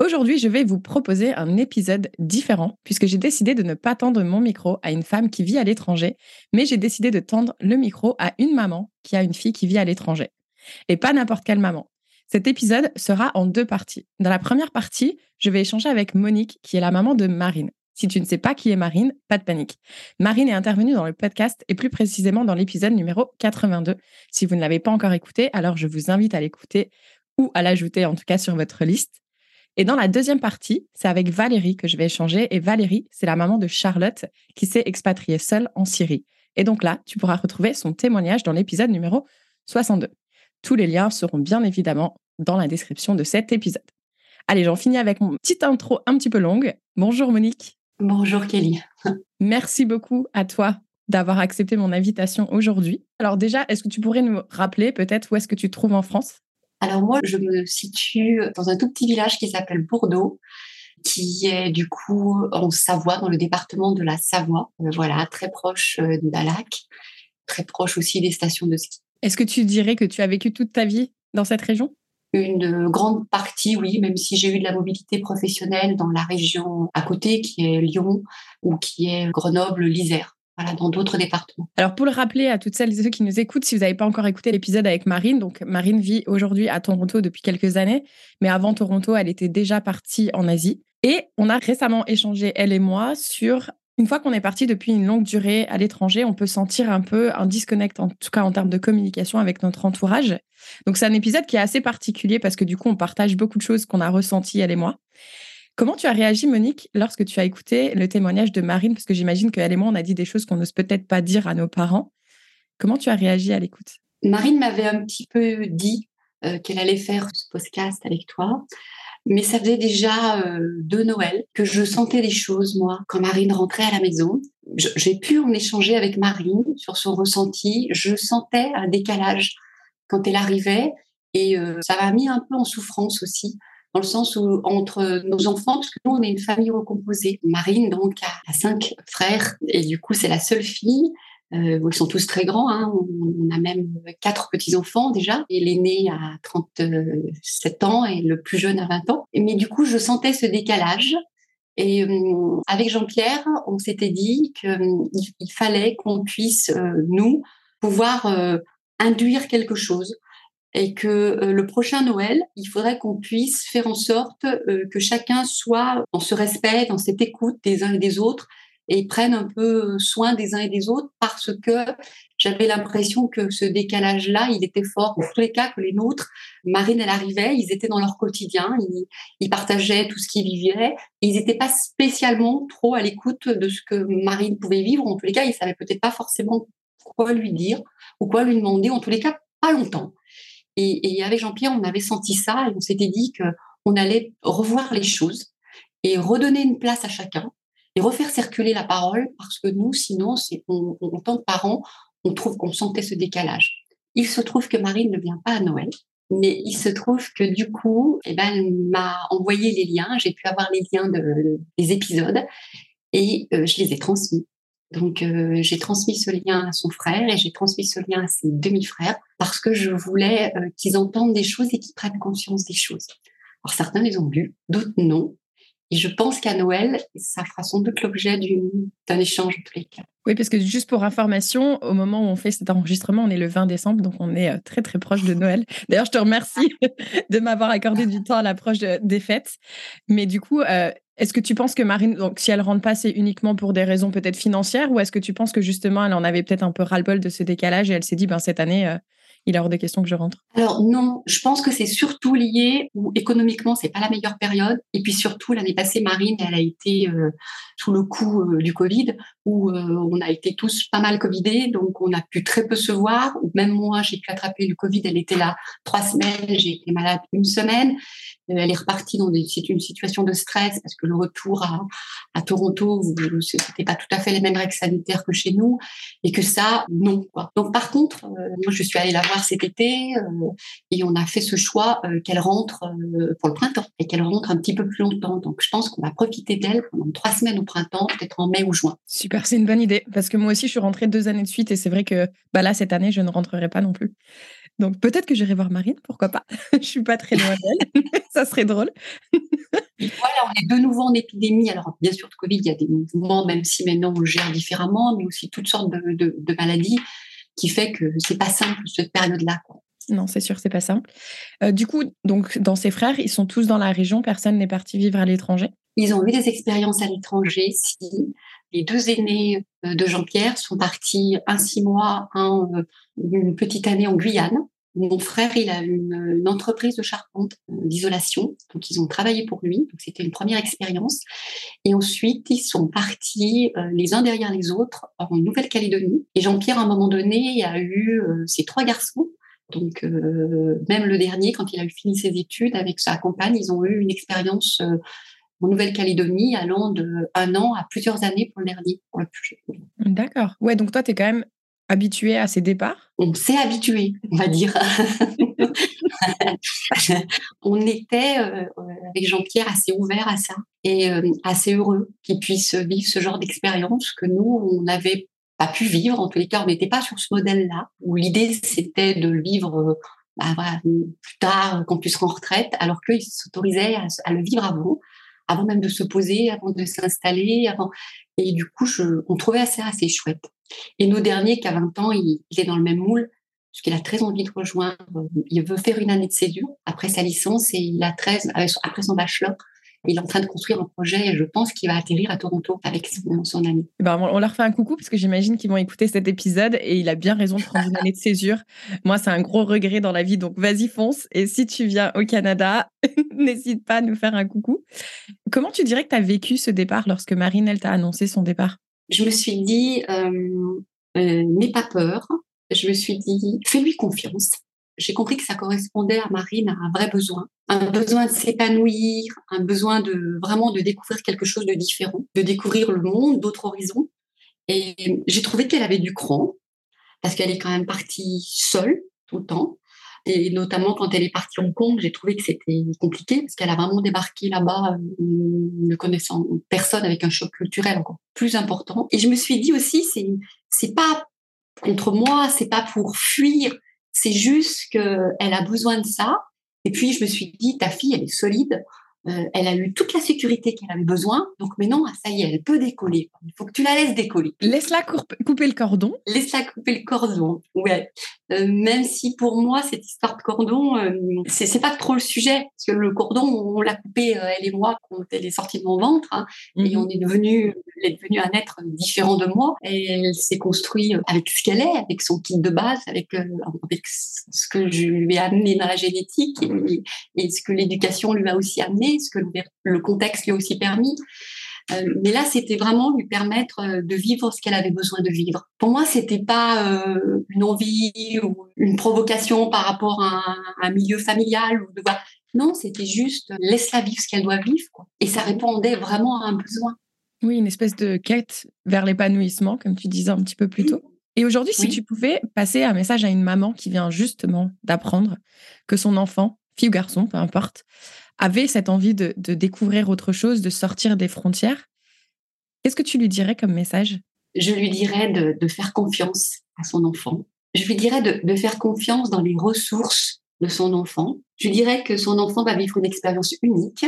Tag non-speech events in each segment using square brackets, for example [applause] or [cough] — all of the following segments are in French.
Aujourd'hui, je vais vous proposer un épisode différent puisque j'ai décidé de ne pas tendre mon micro à une femme qui vit à l'étranger, mais j'ai décidé de tendre le micro à une maman qui a une fille qui vit à l'étranger. Et pas n'importe quelle maman. Cet épisode sera en deux parties. Dans la première partie, je vais échanger avec Monique, qui est la maman de Marine. Si tu ne sais pas qui est Marine, pas de panique. Marine est intervenue dans le podcast et plus précisément dans l'épisode numéro 82. Si vous ne l'avez pas encore écouté, alors je vous invite à l'écouter ou à l'ajouter en tout cas sur votre liste. Et dans la deuxième partie, c'est avec Valérie que je vais échanger. Et Valérie, c'est la maman de Charlotte qui s'est expatriée seule en Syrie. Et donc là, tu pourras retrouver son témoignage dans l'épisode numéro 62. Tous les liens seront bien évidemment dans la description de cet épisode. Allez, j'en finis avec mon petite intro un petit peu longue. Bonjour Monique. Bonjour Kelly. [laughs] Merci beaucoup à toi d'avoir accepté mon invitation aujourd'hui. Alors déjà, est-ce que tu pourrais nous rappeler peut-être où est-ce que tu te trouves en France? Alors moi, je me situe dans un tout petit village qui s'appelle Bourdeau, qui est du coup en Savoie, dans le département de la Savoie. Euh, voilà, très proche euh, de lac, très proche aussi des stations de ski. Est-ce que tu dirais que tu as vécu toute ta vie dans cette région? Une grande partie, oui, même si j'ai eu de la mobilité professionnelle dans la région à côté, qui est Lyon ou qui est Grenoble, l'Isère dans d'autres départements. Alors, pour le rappeler à toutes celles et ceux qui nous écoutent, si vous n'avez pas encore écouté l'épisode avec Marine, donc Marine vit aujourd'hui à Toronto depuis quelques années, mais avant Toronto, elle était déjà partie en Asie. Et on a récemment échangé, elle et moi, sur une fois qu'on est parti depuis une longue durée à l'étranger, on peut sentir un peu un disconnect, en tout cas en termes de communication avec notre entourage. Donc, c'est un épisode qui est assez particulier parce que du coup, on partage beaucoup de choses qu'on a ressenties, elle et moi. Comment tu as réagi, Monique, lorsque tu as écouté le témoignage de Marine? Parce que j'imagine qu'elle et moi, on a dit des choses qu'on n'ose peut-être pas dire à nos parents. Comment tu as réagi à l'écoute? Marine m'avait un petit peu dit euh, qu'elle allait faire ce podcast avec toi. Mais ça faisait déjà euh, deux Noël que je sentais des choses, moi, quand Marine rentrait à la maison. J'ai pu en échanger avec Marine sur son ressenti. Je sentais un décalage quand elle arrivait et euh, ça m'a mis un peu en souffrance aussi dans le sens où entre nos enfants, parce que nous, on est une famille recomposée. Marine, donc, a, cinq frères, et du coup, c'est la seule fille. Euh, ils sont tous très grands, hein. on, a même quatre petits-enfants déjà, et l'aîné a 37 ans et le plus jeune a 20 ans. Mais du coup, je sentais ce décalage. Et euh, avec Jean-Pierre, on s'était dit qu'il euh, fallait qu'on puisse, nous, pouvoir induire quelque chose et que euh, le prochain Noël, il faudrait qu'on puisse faire en sorte euh, que chacun soit dans ce respect, dans cette écoute des uns et des autres et prenne un peu soin des uns et des autres parce que j'avais l'impression que ce décalage-là, il était fort. Dans tous les cas, que les nôtres, Marine, elle arrivait, ils étaient dans leur quotidien, ils, ils partageaient tout ce qu'ils vivaient, ils n'étaient pas spécialement trop à l'écoute de ce que Marine pouvait vivre. En tous les cas, ils savaient peut-être pas forcément quoi lui dire ou quoi lui demander. En tous les cas, pas longtemps. Et, avec Jean-Pierre, on avait senti ça et on s'était dit qu'on allait revoir les choses et redonner une place à chacun et refaire circuler la parole parce que nous, sinon, en tant que parents, on trouve qu'on sentait ce décalage. Il se trouve que Marine ne vient pas à Noël, mais il se trouve que du coup, eh ben, elle m'a envoyé les liens, j'ai pu avoir les liens des épisodes et euh, je les ai transmis. Donc euh, j'ai transmis ce lien à son frère et j'ai transmis ce lien à ses demi-frères parce que je voulais euh, qu'ils entendent des choses et qu'ils prennent conscience des choses. Alors certains les ont lus, d'autres non. Et je pense qu'à Noël, ça fera sans doute l'objet d'un échange en tous les cas. Oui, parce que juste pour information, au moment où on fait cet enregistrement, on est le 20 décembre, donc on est euh, très très proche de Noël. D'ailleurs, je te remercie [laughs] de m'avoir accordé du temps à l'approche des fêtes. Mais du coup, Est-ce que tu penses que Marine, donc si elle rentre pas, c'est uniquement pour des raisons peut-être financières, ou est-ce que tu penses que justement elle en avait peut-être un peu ras-le-bol de ce décalage et elle s'est dit, ben cette année, euh, il est hors de question que je rentre. Alors non, je pense que c'est surtout lié où économiquement c'est pas la meilleure période. Et puis surtout l'année passée Marine elle a été euh, sous le coup euh, du Covid où euh, on a été tous pas mal covidés. Donc on a pu très peu se voir. Même moi j'ai pu attraper le Covid. Elle était là trois semaines. J'ai été malade une semaine. Elle est repartie dans c'est une situation de stress parce que le retour à, à Toronto, c'était pas tout à fait les mêmes règles sanitaires que chez nous. Et que ça, non. Quoi. Donc par contre, moi je suis allée la voir cet été euh, et on a fait ce choix euh, qu'elle rentre pour le printemps et qu'elle rentre un petit peu plus longtemps. Donc je pense qu'on va profiter d'elle pendant trois semaines au printemps, peut-être en mai ou juin. Super, c'est une bonne idée parce que moi aussi je suis rentrée deux années de suite et c'est vrai que bah là cette année je ne rentrerai pas non plus. Donc peut-être que j'irai voir Marine, pourquoi pas. [laughs] je suis pas très loin d'elle, [laughs] ça serait drôle. voilà, on est de nouveau en épidémie. Alors bien sûr, de Covid, il y a des mouvements, même si maintenant on gère différemment, mais aussi toutes sortes de, maladies qui fait que c'est pas simple cette période-là. Non, c'est sûr, c'est pas simple. Euh, du coup, donc dans ses frères, ils sont tous dans la région. Personne n'est parti vivre à l'étranger? Ils ont eu des expériences à l'étranger. Si les deux aînés euh, de Jean-Pierre sont partis un six mois, un, euh, une petite année en Guyane. Mon frère, il a une, entreprise de charpente, euh, d'isolation. Donc, ils ont travaillé pour lui. Donc, c'était une première expérience. Et ensuite, ils sont partis les uns derrière les autres en Nouvelle-Calédonie. Et Jean-Pierre, à un moment donné, a eu ses trois garçons. Donc, même le dernier, quand il a fini ses études avec sa compagne, ils ont eu une expérience en Nouvelle-Calédonie, allant de un an à plusieurs années pour le dernier, D'accord. Ouais, donc toi, tu es quand même habitué à ces départs? On s'est habitué, on va dire. [laughs] on était euh, avec Jean-Pierre assez ouvert à ça et euh, assez heureux qu'il puisse vivre ce genre d'expérience que nous, on n'avait pas pu vivre. En tous les cas, on n'était pas sur ce modèle-là, où l'idée, c'était de vivre bah, plus tard, qu'on puisse en retraite, alors qu'ils s'autorisaient à, le vivre avant avant même de se poser, avant de s'installer, avant. Et du coup, je, on trouvait ça assez chouette. Et nos derniers, qui a 20 ans, il, est dans le même moule, parce qu'il a très envie de rejoindre. Il veut faire une année de césure après sa licence et il a 13, après son bachelor, il est en train de construire un projet et je pense qu'il va atterrir à Toronto avec son, ami. Ben, on leur fait un coucou parce que j'imagine qu'ils vont écouter cet épisode et il a bien raison de prendre une année de césure. Moi, c'est un gros regret dans la vie, donc vas-y, fonce. Et si tu viens au Canada, [laughs] n'hésite pas à nous faire un coucou. Comment tu dirais que tu as vécu ce départ lorsque Marine, elle t'a annoncé son départ? Je me suis dit, euh, euh, n'aie pas peur. Je me suis dit, fais-lui confiance j'ai compris que ça correspondait à Marine à un vrai besoin, un besoin de s'épanouir, un besoin de vraiment de découvrir quelque chose de différent, de découvrir le monde, d'autres horizons. Et j'ai trouvé qu'elle avait du cran parce qu'elle est quand même partie seule tout le temps. Et notamment quand elle est partie Hong Kong, j'ai trouvé que c'était compliqué parce qu'elle a vraiment débarqué là-bas, euh, ne connaissant personne, avec un choc culturel encore plus important. Et je me suis dit aussi, c'est c'est pas contre moi, c'est pas pour fuir c'est juste qu'elle a besoin de ça. Et puis, je me suis dit, ta fille, elle est solide. Euh, elle a eu toute la sécurité qu'elle avait besoin. Donc maintenant, ah, ça y est, elle peut décoller. Il faut que tu la laisses décoller. Laisse-la couper le cordon. Laisse-la couper le cordon. Ouais. Euh, même si pour moi, cette histoire de cordon, euh, c'est pas trop le sujet. Parce que le cordon, on l'a coupé, elle et moi, quand elle est sortie de mon ventre. Hein, Et mhm. on est devenu, elle est devenue un être différent de moi. Et elle s'est construite avec ce qu'elle est, avec son kit de base, avec, avec ce que je lui ai amené dans la génétique et, et ce que l'éducation lui a aussi amené ce que le contexte lui a aussi permis. Euh, mais là, c'était vraiment lui permettre euh, de vivre ce qu'elle avait besoin de vivre. Pour moi, c'était pas euh, une envie ou une provocation par rapport à un, milieu familial ou de Non, c'était juste laisse-la vivre ce qu'elle doit vivre. Et ça répondait vraiment à un besoin. Oui, une espèce de quête vers l'épanouissement, comme tu disais un petit peu plus tôt. Et aujourd'hui, si tu pouvais passer un message à une maman qui vient justement d'apprendre que son enfant, fille ou garçon, peu importe, avait cette envie de, découvrir autre chose, de sortir des frontières, qu'est-ce que tu lui dirais comme message? Je lui dirais de, faire confiance à son enfant. Je lui dirais de, faire confiance dans les ressources de son enfant. Je lui dirais que son enfant va vivre une expérience unique,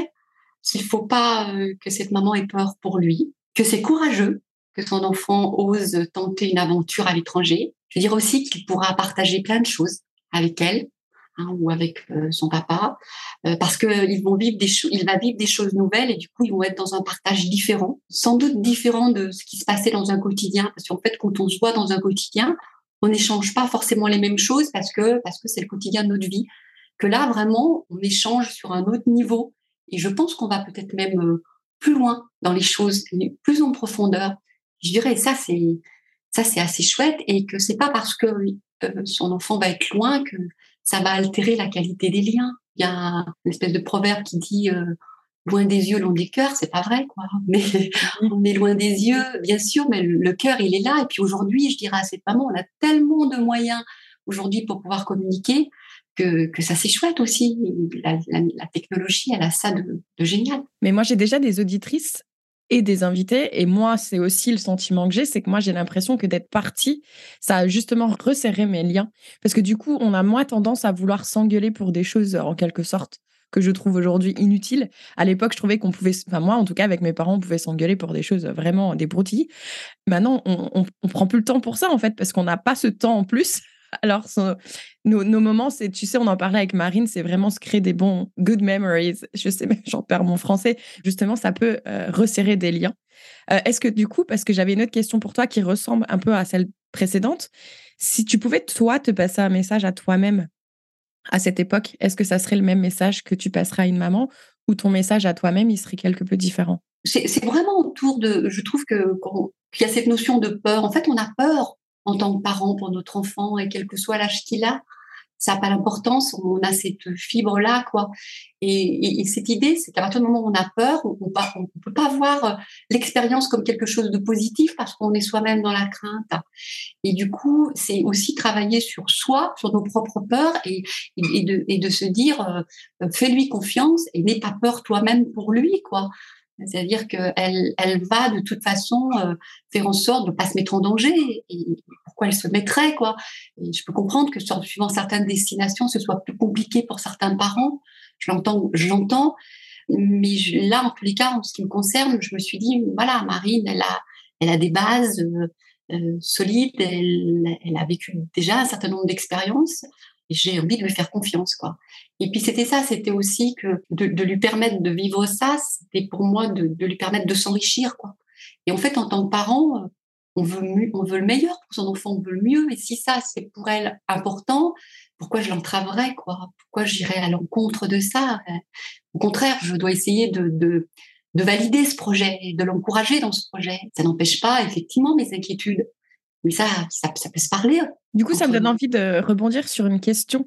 qu'il ne faut pas euh, que cette maman ait peur pour lui, que c'est courageux que son enfant ose tenter une aventure à l'étranger. Je veux dire aussi qu'il pourra partager plein de choses avec elle, hein, ou avec euh, son papa, euh, parce qu'ils vont vivre des il va vivre des choses nouvelles et du coup ils vont être dans un partage différent, sans doute différent de ce qui se passait dans un quotidien, parce qu'en fait quand on se voit dans un quotidien, on n'échange pas forcément les mêmes choses parce que parce que c'est le quotidien de notre vie. Que là vraiment on échange sur un autre niveau et je pense qu'on va peut-être même euh, plus loin dans les choses, plus en profondeur. Je dirais ça c'est ça c'est assez chouette et que c'est pas parce que son enfant va être loin que ça va altérer la qualité des liens. Il y a une espèce de proverbe qui dit euh, loin des yeux, loin des cœurs, c'est pas vrai quoi. [laughs] Mais on est loin des yeux, bien sûr, mais le, cœur il est là. Et puis aujourd'hui, je dirais à cette maman, on a tellement de moyens aujourd'hui pour pouvoir communiquer que, que ça c'est chouette aussi. La, technologie, elle a ça de, de génial. Mais moi j'ai déjà des auditrices et des invités. Et moi, c'est aussi le sentiment que j'ai, c'est que moi, j'ai l'impression que d'être partie, ça a justement resserré mes liens. Parce que du coup, on a moins tendance à vouloir s'engueuler pour des choses, en quelque sorte, que je trouve aujourd'hui inutiles. À l'époque, je trouvais qu'on pouvait, enfin moi, en tout cas, avec mes parents, on pouvait s'engueuler pour des choses vraiment des broutilles. Maintenant, on, on, on prend plus le temps pour ça, en fait, parce qu'on n'a pas ce temps en plus. Alors, nos, moments, c'est, tu sais, on en parlait avec Marine, c'est vraiment se créer des bons good memories. Je sais, j'en perds mon français. Justement, ça peut euh, resserrer des liens. Euh, est-ce que du coup, parce que j'avais une autre question pour toi qui ressemble un peu à celle précédente, si tu pouvais toi te passer un message à toi-même à cette époque, est-ce que ça serait le même message que tu passerais à une maman ou ton message à toi-même, il serait quelque peu différent? C'est vraiment autour de, je trouve que qu'il y a cette notion de peur. En fait, on a peur en tant que parent pour notre enfant et quel que soit l'âge qu'il a. Ça n'a pas l'importance, on a cette fibre-là, quoi. Et, cette idée, c'est qu'à partir du moment où on a peur, on ne peut pas voir l'expérience comme quelque chose de positif parce qu'on est soi-même dans la crainte. Et du coup, c'est aussi travailler sur soi, sur nos propres peurs et, de, et de, se dire, euh, fais-lui confiance et n'aie pas peur toi-même pour lui, quoi. C'est-à-dire qu'elle elle va de toute façon euh, faire en sorte de ne pas se mettre en danger. Pourquoi elle se mettrait quoi je peux comprendre que suivant certaines destinations, ce soit plus compliqué pour certains parents. Je l'entends, je l'entends. Mais là, en tous les cas, en ce qui me concerne, je me suis dit, voilà, Marine, elle a, des bases euh, euh, solides. Elle a vécu déjà un certain nombre d'expériences j'ai envie de lui faire confiance, quoi. Et puis c'était ça, c'était aussi que de, lui permettre de vivre ça, c'était pour moi de, lui permettre de s'enrichir, quoi. Et en fait, en tant que parent, on veut, on veut le meilleur pour son enfant, on veut le mieux. Et si ça, c'est pour elle important, pourquoi je l'entraverais, quoi? Pourquoi j'irais à l'encontre de ça? Au contraire, je dois essayer de, de, de valider ce projet, de l'encourager dans ce projet. Ça n'empêche pas, effectivement, mes inquiétudes. Mais ça, ça, peut se parler. Du coup, ça me donne envie de rebondir sur une question.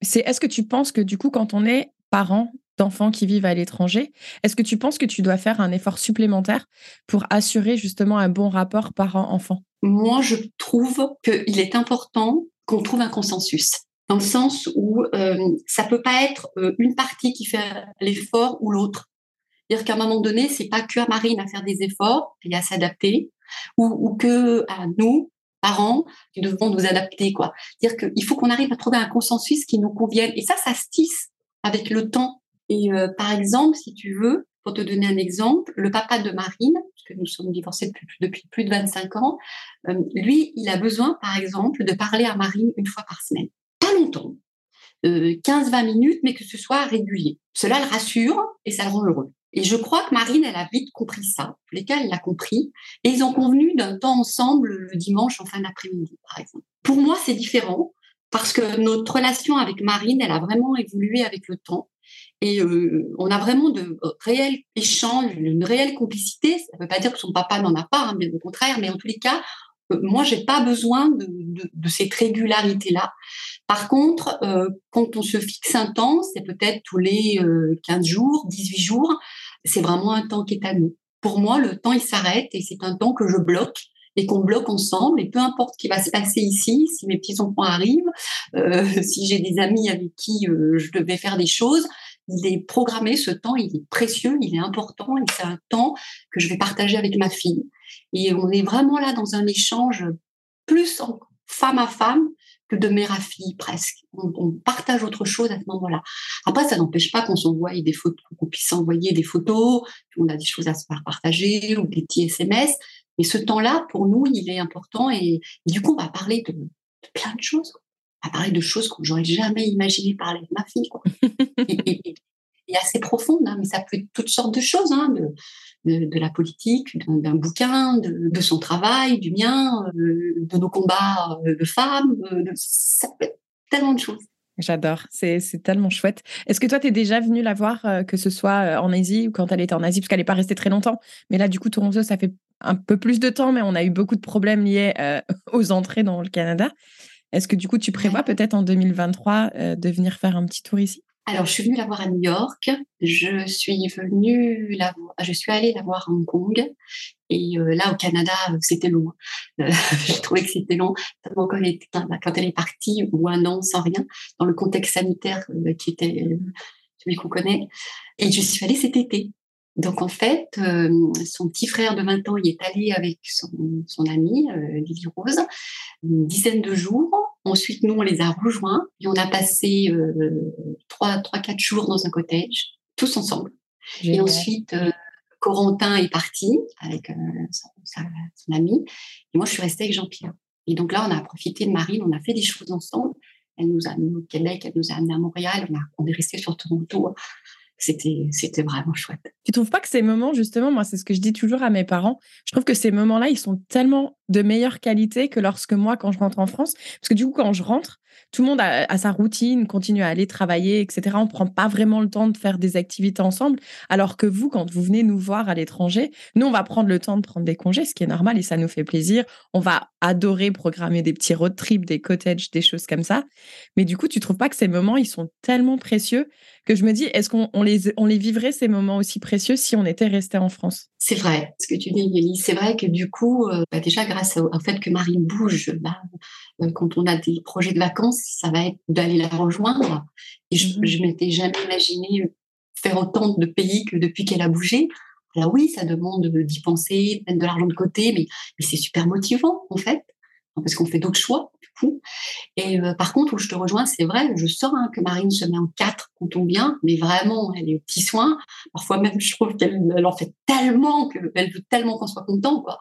C'est est-ce que tu penses que du coup, quand on est parent d'enfants qui vivent à l'étranger, est-ce que tu penses que tu dois faire un effort supplémentaire pour assurer justement un bon rapport parent-enfant? Moi, je trouve qu'il est important qu'on trouve un consensus dans le sens où euh, ça peut pas être euh, une partie qui fait l'effort ou l'autre. C'est-à-dire qu'à un moment donné, c'est pas que à Marine à faire des efforts et à s'adapter, ou, ou que à nous, parents, qui devons nous adapter, quoi. Dire qu'il faut qu'on arrive à trouver un consensus qui nous convienne. Et ça, ça se tisse avec le temps. Et euh, par exemple, si tu veux, pour te donner un exemple, le papa de Marine, puisque nous sommes divorcés depuis, plus de 25 ans, euh, lui, il a besoin, par exemple, de parler à Marine une fois par semaine. Pas longtemps, euh, 15-20 minutes, mais que ce soit régulier. Cela le rassure et ça le rend heureux. Et je crois que Marine, elle a vite compris ça. Les cas, elle l'a compris. Et ils ont convenu d'un temps ensemble le dimanche en fin d'après-midi, par exemple. Pour moi, c'est différent parce que notre relation avec Marine, elle a vraiment évolué avec le temps. Et euh, on a vraiment de réels échanges, une réelle complicité. Ça ne veut pas dire que son papa n'en a pas, hein, bien au contraire, mais en tous les cas, euh, moi, j'ai pas besoin de, de, de cette régularité-là. Par contre, euh, quand on se fixe un temps, c'est peut-être tous les 15 jours, 18 jours, c'est vraiment un temps qui est à nous. Pour moi, le temps, il s'arrête et c'est un temps que je bloque et qu'on bloque ensemble. Et peu importe ce qui va se passer ici, si mes petits-enfants arrivent, euh, [laughs] si j'ai des amis avec qui euh, je devais faire des choses, il est programmé, ce temps, il est précieux, il est important et c'est un temps que je vais partager avec ma fille. Et on est vraiment là dans un échange plus femme à femme de mère à fille presque. On, partage autre chose à ce moment-là. Après, ça n'empêche pas qu'on s'envoie des photos, qu'on puisse s'envoyer des photos, qu'on a des choses à se faire partager ou des petits SMS. Mais ce temps-là, pour nous, il est important et, du coup, on va parler de, plein de choses. à parler de choses que j'aurais jamais imaginé parler de ma fille. Quoi. [laughs] et, assez profonde, hein, mais ça peut être toutes sortes de choses, hein, de, de, la politique, d'un bouquin, de, son travail, du mien, euh, de nos combats euh, de femmes, euh, ça peut être tellement de choses. J'adore, c'est tellement chouette. Est-ce que toi, tu es déjà venu la voir, que ce soit en Asie ou quand elle était en Asie, parce qu'elle n'est pas restée très longtemps. Mais là, du coup, Toronto, ça fait un peu plus de temps, mais on a eu beaucoup de problèmes liés [laughs] aux entrées dans le Canada. Est-ce que du coup, tu prévois peut-être en 2023 de venir faire un petit tour ici? Alors, je suis venue la voir à New York. Je suis venue la je suis allée la voir à Hong Kong. Et euh, là, au Canada, c'était long. Hein. Euh, [laughs] J'ai trouvé que c'était long. Quand elle, est, quand elle est partie, ou un an sans rien, dans le contexte sanitaire euh, qui était celui qu'on connaît. Et je suis allée cet été. Donc en fait, son petit frère de 20 ans y est allé avec son, son amie, Lily Rose, une dizaine de jours. Ensuite, nous, on les a rejoints et on a passé trois, trois, quatre jours dans un cottage, tous ensemble. Et ensuite, Corentin est parti avec son, ami et moi, je suis restée avec Jean-Pierre. Et donc là, on a profité de Marine, on a fait des choses ensemble. Elle nous a amené au Québec, elle nous a amené à Montréal, on, a, on est resté sur Toronto c'était c'était vraiment chouette. Tu trouves pas que ces moments justement moi c'est ce que je dis toujours à mes parents, je trouve que ces moments-là ils sont tellement de meilleure qualité que lorsque moi quand je rentre en France parce que du coup quand je rentre tout le monde a, sa routine, continue à aller travailler, etc. On prend pas vraiment le temps de faire des activités ensemble. Alors que vous, quand vous venez nous voir à l'étranger, nous, on va prendre le temps de prendre des congés, ce qui est normal et ça nous fait plaisir. On va adorer programmer des petits road trips, des cottages, des choses comme ça. Mais du coup, tu trouves pas que ces moments, ils sont tellement précieux que je me dis, est-ce qu'on les, on les vivrait ces moments aussi précieux si on était resté en France? C'est vrai, ce que tu dis, Yélie. C'est vrai que du coup, euh, bah, déjà grâce au, fait que Marie bouge, bah, euh, quand on a des projets de vacances, ça va être d'aller la rejoindre. Et je, ne mmh m'étais jamais imaginé faire autant de pays que depuis qu'elle a bougé. Alors oui, ça demande d'y penser, de mettre de l'argent de côté, mais, mais c'est super motivant en fait parce qu'on fait d'autres choix, du coup. Et euh, par contre, où je te rejoins, c'est vrai, je sens hein, que Marine se met en quatre quand on vient, mais vraiment, elle est au petit soin. Parfois même, je trouve qu'elle en fait tellement, qu'elle veut tellement qu'on soit content, quoi.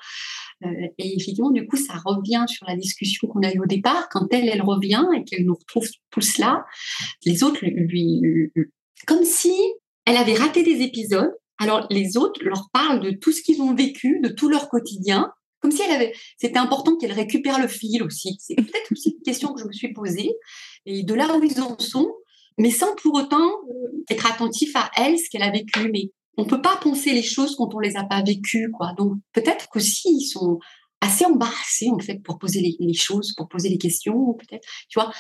Euh, et effectivement, du coup, ça revient sur la discussion qu'on a eue au départ. Quand elle, elle revient et qu'elle nous retrouve tout cela, les autres lui, comme si elle avait raté des épisodes. Alors les autres leur parlent de tout ce qu'ils ont vécu, de tout leur quotidien, comme si elle avait, c'était important qu'elle récupère le fil aussi. C'est peut-être aussi une question que je me suis posée. Et de là où ils en sont, mais sans pour autant euh, être attentif à elle, ce qu'elle a vécu. Mais on peut pas penser les choses quand on les a pas vécues, quoi. Donc peut-être qu'aussi ils sont assez embarrassé en fait pour poser les, choses, pour poser les questions peut-être, tu vois.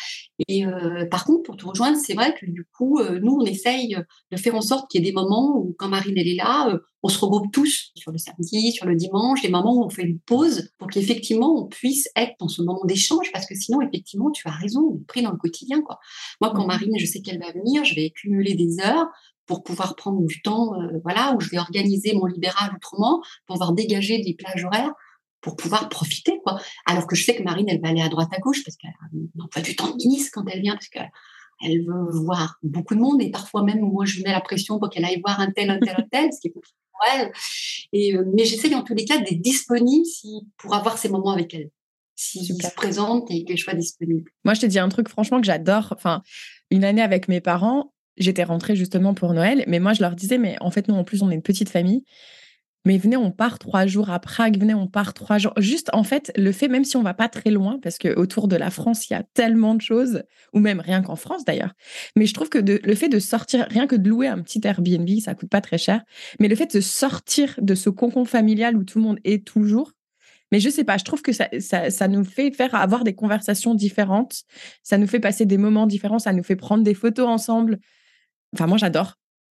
Et euh, par contre, pour te rejoindre, c'est vrai que du coup, euh, nous, on essaye de faire en sorte qu'il y ait des moments où quand Marine elle est là, euh, on se regroupe tous sur le samedi, sur le dimanche, des moments où on fait une pause pour qu'effectivement on puisse être dans ce moment d'échange, parce que sinon, effectivement, tu as raison, on est pris dans le quotidien, quoi. Moi, quand mmh. Marine, je sais qu'elle va venir, je vais cumuler des heures pour pouvoir prendre du temps, voilà, où je vais organiser mon libéral autrement, pour pouvoir dégager des plages horaires pour pouvoir profiter, quoi. Alors que je sais que Marine, elle va aller à droite à gauche parce qu'elle n'a pas du temps de Nice quand elle vient, parce qu'elle veut voir beaucoup de monde et parfois même, moi, je mets la pression pour qu'elle aille voir un tel, un tel, un tel, ce qui est pour elle. Et, euh, mais j'essaye en tous les cas d'être disponible si, pour avoir ces moments avec elle. Si se présente et qu'elle soit disponible. Moi, je te dis un truc, franchement, que j'adore. Enfin, une année avec mes parents, j'étais rentrée justement pour Noël, mais moi, je leur disais, mais en fait, nous, en plus, on est une petite famille. Mais venez, on part trois jours à Prague, venez, on part trois jours. Juste, en fait, le fait, même si on va pas très loin, parce que autour de la France, il y a tellement de choses, ou même rien qu'en France d'ailleurs. Mais je trouve que le fait de sortir, rien que de louer un petit Airbnb, ça coûte pas très cher. Mais le fait de sortir de ce concon familial où tout le monde est toujours, mais je sais pas, je trouve que ça, ça, ça, nous fait faire avoir des conversations différentes, ça nous fait passer des moments différents, ça nous fait prendre des photos ensemble. Enfin, moi, j'adore.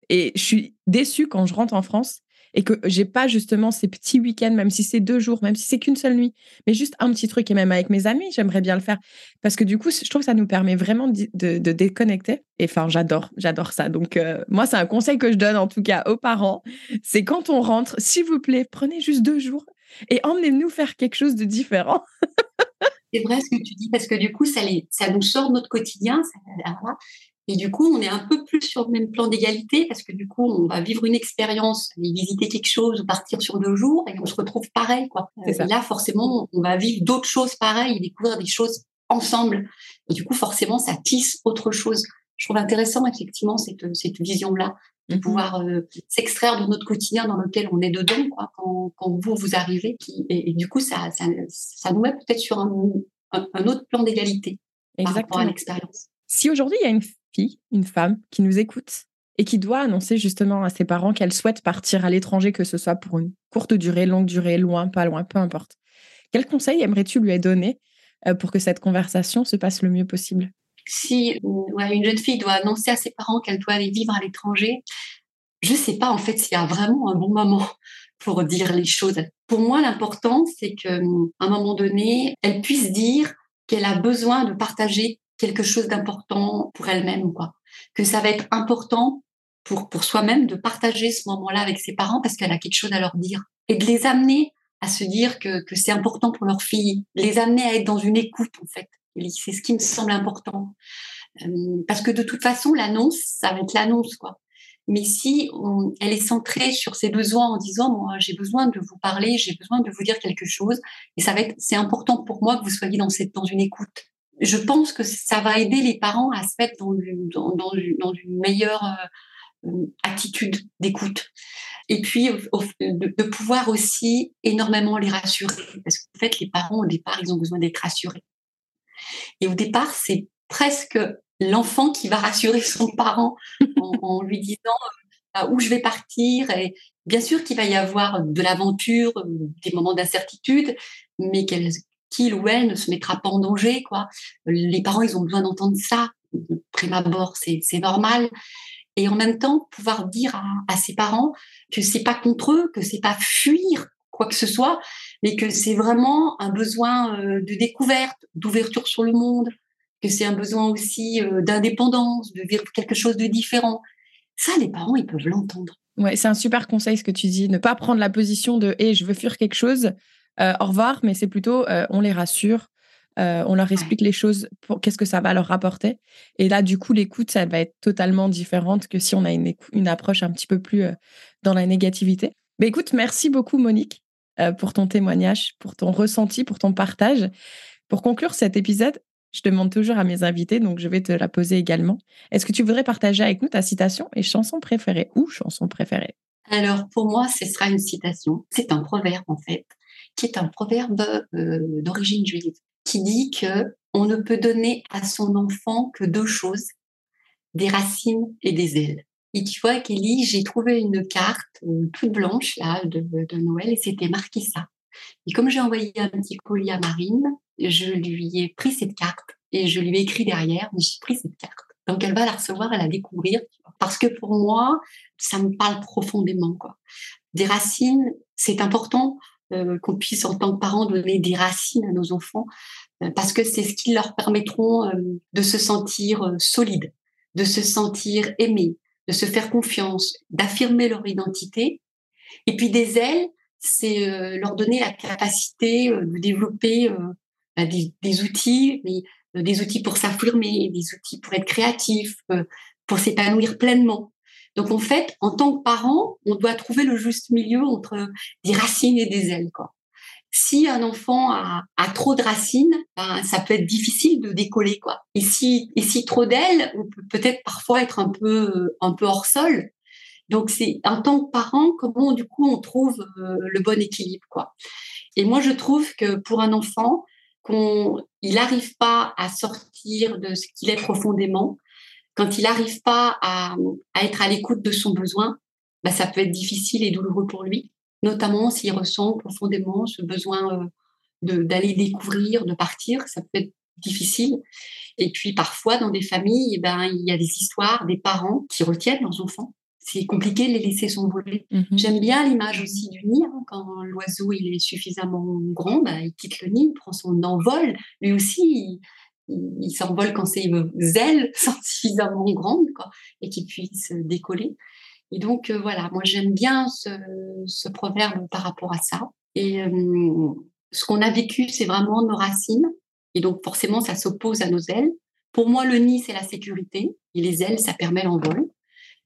Et je suis déçue quand je rentre en France et que j'ai pas justement ces petits week-ends, même si c'est deux jours, même si c'est qu'une seule nuit, mais juste un petit truc. Et même avec mes amis, j'aimerais bien le faire parce que du coup, je trouve que ça nous permet vraiment de, déconnecter. Et enfin, j'adore, j'adore ça. Donc, euh, moi, c'est un conseil que je donne en tout cas aux parents. C'est quand on rentre, s'il vous plaît, prenez juste deux jours et emmenez-nous faire quelque chose de différent. [laughs] c'est vrai ce que tu dis parce que du coup, ça, les, ça nous sort de notre quotidien. Et du coup, on est un peu plus sur le même plan d'égalité parce que du coup, on va vivre une expérience, aller visiter quelque chose, partir sur deux jours et on se retrouve pareil. Quoi. Et là, forcément, on va vivre d'autres choses pareilles, découvrir des choses ensemble. Et du coup, forcément, ça tisse autre chose. Je trouve intéressant, effectivement, cette, cette vision-là, de mmh pouvoir euh, s'extraire de notre quotidien dans lequel on est dedans, quoi, quand, quand vous, vous arrivez. Et, du coup, ça, ça, ça nous met peut-être sur un, un, autre plan d'égalité par rapport à l'expérience. Si aujourd'hui, il y a une une femme qui nous écoute et qui doit annoncer justement à ses parents qu'elle souhaite partir à l'étranger, que ce soit pour une courte durée, longue durée, loin, pas loin, peu importe. Quel conseil aimerais-tu lui donner euh, pour que cette conversation se passe le mieux possible? Si une jeune fille doit annoncer à ses parents qu'elle doit aller vivre à l'étranger, je ne sais pas en fait s'il y a vraiment un bon moment [laughs] pour dire les choses. Pour moi, l'important, c'est qu'à un moment donné, elle puisse dire qu'elle a besoin de partager quelque chose d'important pour elle-même, quoi. Que ça va être important pour, pour soi-même de partager ce moment-là avec ses parents parce qu'elle a quelque chose à leur dire. Et de les amener à se dire que, que c'est important pour leur fille, les amener à être dans une écoute, en fait. C'est ce qui me semble important. Euh, parce que de toute façon, l'annonce, ça va être l'annonce, quoi. Mais si elle est centrée sur ses besoins en disant, moi, j'ai besoin de vous parler, j'ai besoin de vous dire quelque chose, et ça va être, c'est important pour moi que vous soyez dans cette, dans une écoute. Je pense que ça va aider les parents à se mettre dans une, meilleure euh, euh, attitude d'écoute. Et puis, de, pouvoir aussi énormément les rassurer. Parce qu'en fait, les parents, au départ, ils ont besoin d'être rassurés. Et au départ, c'est presque l'enfant qui va rassurer son parent en, lui disant euh, où je vais partir? Et bien sûr qu'il va y avoir de l'aventure, des moments d'incertitude, mais qu'il ou elle ne se mettra pas en danger. Quoi. Les parents, ils ont besoin d'entendre ça. Prime abord, c'est normal. Et en même temps, pouvoir dire à, à ses parents que c'est pas contre eux, que c'est pas fuir quoi que ce soit, mais que c'est vraiment un besoin euh, de découverte, d'ouverture sur le monde, que c'est un besoin aussi euh, d'indépendance, de vivre quelque chose de différent. Ça, les parents, ils peuvent l'entendre. Ouais, c'est un super conseil ce que tu dis, ne pas prendre la position de "et je veux fuir quelque chose, euh, au revoir", mais c'est plutôt euh, on les rassure, on leur explique les choses, pour qu'est-ce que ça va leur rapporter. Et là, du coup, l'écoute, ça va être totalement différente que si on a une, une approche un petit peu plus dans la négativité. Mais écoute, merci beaucoup Monique pour ton témoignage, pour ton ressenti, pour ton partage. Pour conclure cet épisode, je demande toujours à mes invités, donc je vais te la poser également. Est-ce que tu voudrais partager avec nous ta citation et chanson préférée ou chanson préférée? Alors, pour moi, ce sera une citation. C'est un proverbe, en fait, qui est un proverbe euh, d'origine juive, qui dit que on ne peut donner à son enfant que deux choses, des racines et des ailes. Et tu vois, Kelly, j'ai trouvé une carte euh, toute blanche là de, Noël et c'était marqué ça. Et comme j'ai envoyé un petit colis à Marine, je lui ai pris cette carte et je lui ai écrit derrière, j'ai pris cette carte. Donc elle va la recevoir, elle la découvrir, parce que pour moi, ça me parle profondément. Quoi. Des racines, c'est important euh, qu'on puisse en tant que parents donner des racines à nos enfants, euh, parce que c'est ce qui leur permettront euh, de se sentir solides, de se sentir aimés, de se faire confiance, d'affirmer leur identité. Et puis des ailes, c'est leur donner la capacité de développer bah, des, outils, euh, des outils pour s'affirmer, des outils pour être créatif, euh, pour s'épanouir pleinement. Donc en fait, en tant que parent, on doit trouver le juste milieu entre des racines et des ailes. Si un enfant a, trop de racines, ben, ça peut être difficile de décoller. Quoi. Et si, trop d'ailes, on peut peut-être parfois être un peu, un peu hors sol. Donc c'est en tant que parent, comment du coup on trouve euh, le bon équilibre. Quoi. Et moi je trouve que pour un enfant, qu'il n'arrive pas à sortir de ce qu'il est profondément, quand il n'arrive pas à, être à l'écoute de son besoin, bah, ça peut être difficile et douloureux pour lui, notamment s'il ressent profondément ce besoin euh, d'aller découvrir, de partir, ça peut être difficile. Et puis parfois, dans des familles, eh ben, il y a des histoires des parents qui retiennent leurs enfants c'est compliqué de les laisser s'envoler. Mhm. J'aime bien l'image aussi du nid. Hein, quand l'oiseau il est suffisamment grand, bah, il quitte le nid, il prend son envol. Lui aussi, il, s'envole quand ses ailes sont suffisamment grandes et qu'il puisse décoller. Et donc euh, voilà, moi j'aime bien ce, proverbe par rapport à ça. Et euh, ce qu'on a vécu, c'est vraiment nos racines. Et donc forcément, ça s'oppose à nos ailes. Pour moi, le nid, c'est la sécurité. Et les ailes, ça permet l'envol.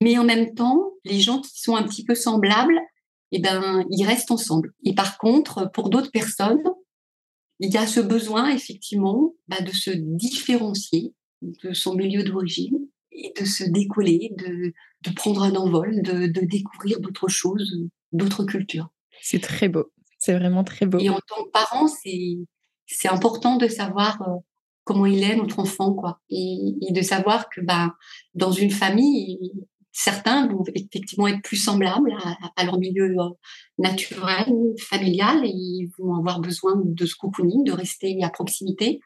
Mais en même temps, les gens qui sont un petit peu semblables, eh ben, ils restent ensemble. Et par contre, pour d'autres personnes, il y a ce besoin, effectivement, bah, de se différencier de son milieu d'origine et de se décoller, de, de prendre un envol, de, de découvrir d'autres choses, d'autres cultures. C'est très beau. C'est vraiment très beau. Et en tant que parent, c'est, c'est important de savoir euh, comment il est, notre enfant, quoi. Et, et de savoir que bah, dans une famille, certains vont effectivement être plus semblables à, leur milieu euh, naturel, familial, et ils vont avoir besoin de ce cocooning, de rester à proximité.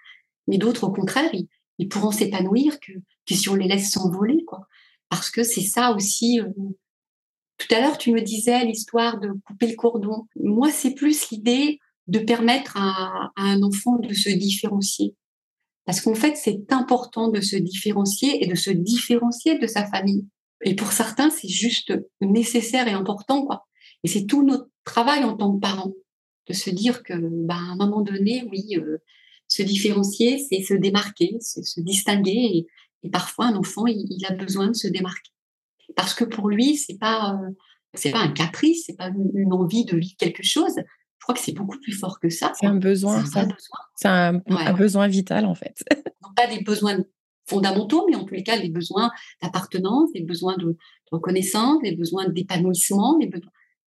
Mais d'autres, au contraire, ils, pourront s'épanouir que, si on les laisse s'envoler, quoi. Parce que c'est ça aussi. Euh, tout à l'heure, tu me disais l'histoire de couper le cordon. Moi, c'est plus l'idée de permettre à un enfant de se différencier. Parce qu'en fait, c'est important de se différencier et de se différencier de sa famille. Et pour certains, c'est juste nécessaire et important, quoi. Et c'est tout notre travail en tant que parents de se dire que, bah, à un moment donné, oui, euh, se différencier, c'est se démarquer, c'est se distinguer. Et, parfois, un enfant, il, a besoin de se démarquer parce que pour lui, c'est pas, euh, c'est pas un caprice, c'est pas une, envie de vivre quelque chose. Je crois que c'est beaucoup plus fort que ça. C'est un besoin. C'est un, un, besoin vital en fait. Non pas des besoins fondamentaux, mais en tous les cas, des besoins d'appartenance, des besoins de, reconnaissance, des besoins d'épanouissement.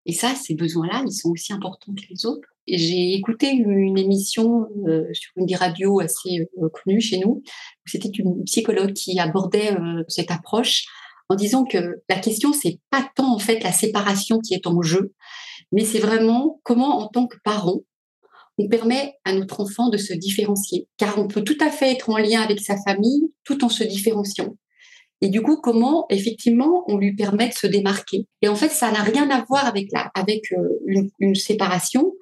Et ça, ces besoins-là, ils sont aussi importants que les autres. J'ai écouté une, émission euh, sur une des radios assez euh, connue chez nous. C'était une psychologue qui abordait euh, cette approche en disant que la question, c'est pas tant en fait la séparation qui est en jeu, mais c'est vraiment comment, en tant que parent, on permet à notre enfant de se différencier, car on peut tout à fait être en lien avec sa famille tout en se différenciant. Et du coup, comment effectivement on lui permet de se démarquer? Et en fait, ça n'a rien à voir avec la, avec euh, une, séparation,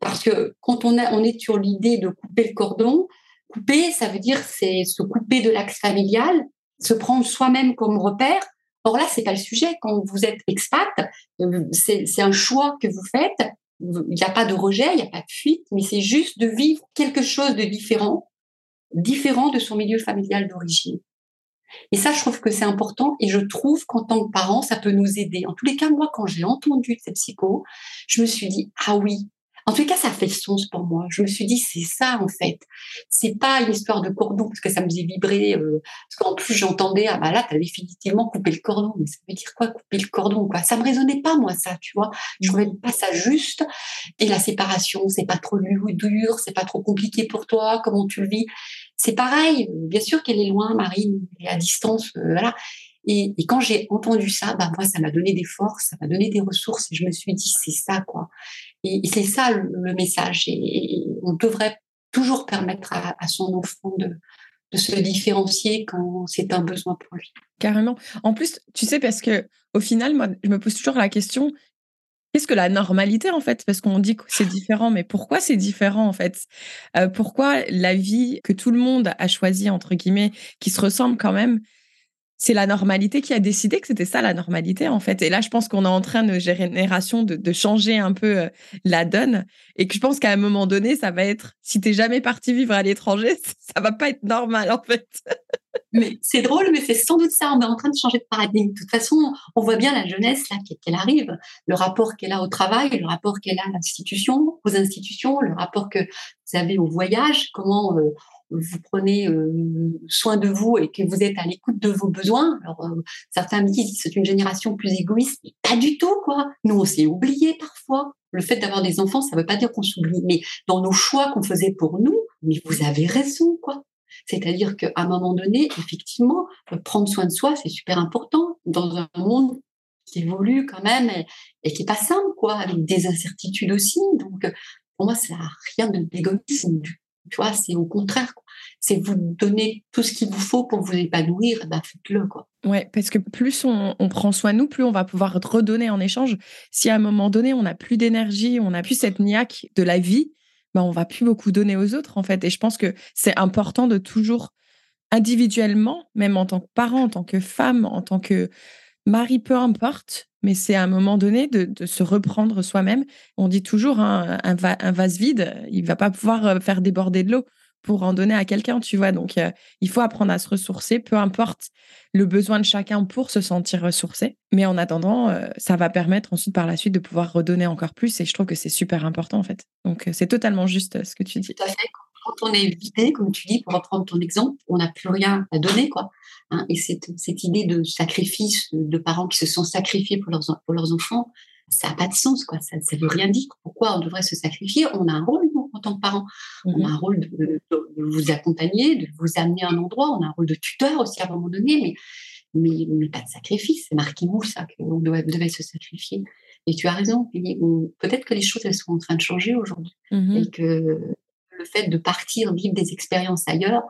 parce que quand on, a, on est sur l'idée de couper le cordon, couper, ça veut dire c'est se couper de l'axe familial, se prendre soi-même comme repère. Or là, c'est pas le sujet. Quand vous êtes expat, euh, c'est un choix que vous faites il n'y a pas de rejet, il n'y a pas de fuite, mais c'est juste de vivre quelque chose de différent, différent de son milieu familial d'origine. Et ça, je trouve que c'est important et je trouve qu'en tant que parent, ça peut nous aider. En tous les cas, moi, quand j'ai entendu cette psycho, je me suis dit, ah oui, en tout cas, ça fait sens pour moi. Je me suis dit, c'est ça en fait. C'est pas une histoire de cordon parce que ça me faisait vibrer. Euh, parce qu'en plus, j'entendais, ah bah là, t'as définitivement coupé le cordon. Mais ça veut dire quoi, couper le cordon quoi? Ça me résonnait pas moi ça, tu vois. Je trouvais pas ça juste. Et la séparation, c'est pas trop dur, c'est pas trop compliqué pour toi. Comment tu le vis? C'est pareil. Bien sûr qu'elle est loin, Marine, elle est à distance, euh, voilà. Et, quand j'ai entendu ça, bah moi, ça m'a donné des forces, ça m'a donné des ressources. Et je me suis dit, c'est ça, quoi. Et, c'est ça le, message. Et, on devrait toujours permettre à, son enfant de, de, se différencier quand c'est un besoin pour lui. Carrément. En plus, tu sais, parce que au final, moi, je me pose toujours la question. Qu'est-ce que la normalité en fait? Parce qu'on dit que c'est différent, mais pourquoi c'est différent en fait? Euh, Pourquoi la vie que tout le monde a choisie, entre guillemets, qui se ressemble quand même, c'est la normalité qui a décidé que c'était ça la normalité en fait. Et là, je pense qu'on est en train de génération de, changer un peu euh, la donne et que je pense qu'à un moment donné, ça va être si t'es jamais parti vivre à l'étranger, [laughs] ça va pas être normal en fait. [laughs] mais c'est drôle, mais c'est sans doute ça. On est en train de changer de paradigme. De toute façon, on voit bien la jeunesse là qu'elle arrive, le rapport qu'elle a au travail, le rapport qu'elle a à l'institution, aux institutions, le rapport que vous avez au voyage, comment euh, vous prenez euh, soin de vous et que vous êtes à l'écoute de vos besoins. Alors, euh, certains me disent c'est une génération plus égoïste, mais pas du tout, quoi. Nous, on s'est oublié parfois. Le fait d'avoir des enfants, ça ne veut pas dire qu'on s'oublie, mais dans nos choix qu'on faisait pour nous, mais vous avez raison, quoi. C'est-à-dire qu'à un moment donné, effectivement, prendre soin de soi, c'est super important dans un monde qui évolue quand même et, qui est pas simple, quoi, avec des incertitudes aussi. Donc, pour moi, ça n'a rien de d'égoïsme du tu vois, c'est au contraire. C'est vous donner tout ce qu'il vous faut pour vous épanouir, bah faites-le. Quoi. Ouais, parce que plus on, prend soin de nous, plus on va pouvoir redonner en échange. Si à un moment donné, on n'a plus d'énergie, on n'a plus cette niaque de la vie, bah on va plus beaucoup donner aux autres, en fait. Et je pense que c'est important de toujours individuellement, même en tant que parent, en tant que femme, en tant que mari, peu importe, mais c'est à un moment donné de, se reprendre soi-même. On dit toujours, hein, un, vase vide, il va pas pouvoir euh, faire déborder de l'eau. pour en donner à quelqu'un, tu vois. Donc, euh, il faut apprendre à se ressourcer, peu importe le besoin de chacun pour se sentir ressourcé. Mais en attendant, euh, ça va permettre ensuite par la suite de pouvoir redonner encore plus. Et je trouve que c'est super important, en fait. Donc, c'est totalement juste ce que tu dis. Tout à fait. Quand on est vidé, comme tu dis, pour reprendre ton exemple, on n'a plus rien à donner, quoi. Hein. et cette, cette idée de sacrifice, de parents qui se sont sacrifiés pour leurs, pour leurs enfants, ça n'a pas de sens, quoi. Ça ne veut rien dire. Pourquoi on devrait se sacrifier? On a un rôle, nous, en tant que parents. On a un rôle de, vous accompagner, de vous amener à un endroit. On a un rôle de tuteur aussi à un moment donné, mais, mais, mais pas de sacrifice. C'est marqué nous, ça, qu'on devait se sacrifier. Et tu as raison, peut-être que les choses, elles sont en train de changer aujourd'hui. Mmh et que le fait de partir, vivre des expériences ailleurs,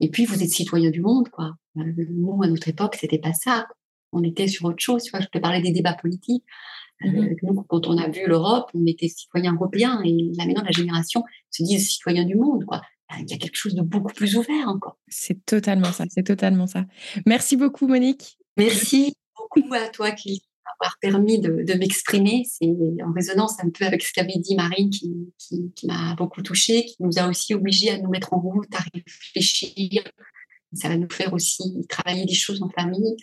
et puis vous êtes citoyen du monde, quoi. Nous, à notre époque, c'était pas ça. On était sur autre chose. Tu vois, je te parlais des débats politiques. Mmh nous, quand on a vu l'Europe, on était citoyens européens et là maintenant la génération se dit citoyens du monde. Quoi. Il y a quelque chose de beaucoup plus ouvert encore. C'est totalement ça, c'est totalement ça. Merci beaucoup Monique. Merci beaucoup à toi qui m'avoir permis de, m'exprimer. C'est en résonance un peu avec ce qu'avait dit Marine qui, m'a beaucoup touchée, qui nous a aussi obligés à nous mettre en route, à réfléchir. Ça va nous faire aussi travailler des choses en famille.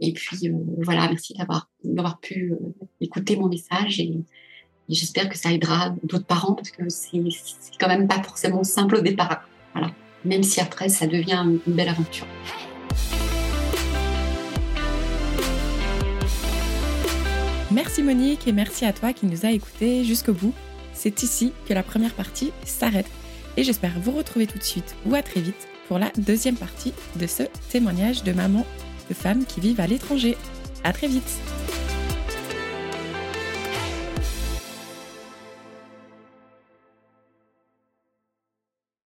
Et puis euh, voilà, merci d'avoir d'avoir pu euh, écouter mon message et, j'espère que ça aidera d'autres parents parce que c'est quand même pas forcément simple au départ. Voilà, même si après ça devient une belle aventure. Merci Monique et merci à toi qui nous a écoutés jusqu'au bout. C'est ici que la première partie s'arrête et j'espère vous retrouver tout de suite ou à très vite pour la deuxième partie de ce témoignage de maman de femmes qui vivent à l'étranger. À très vite!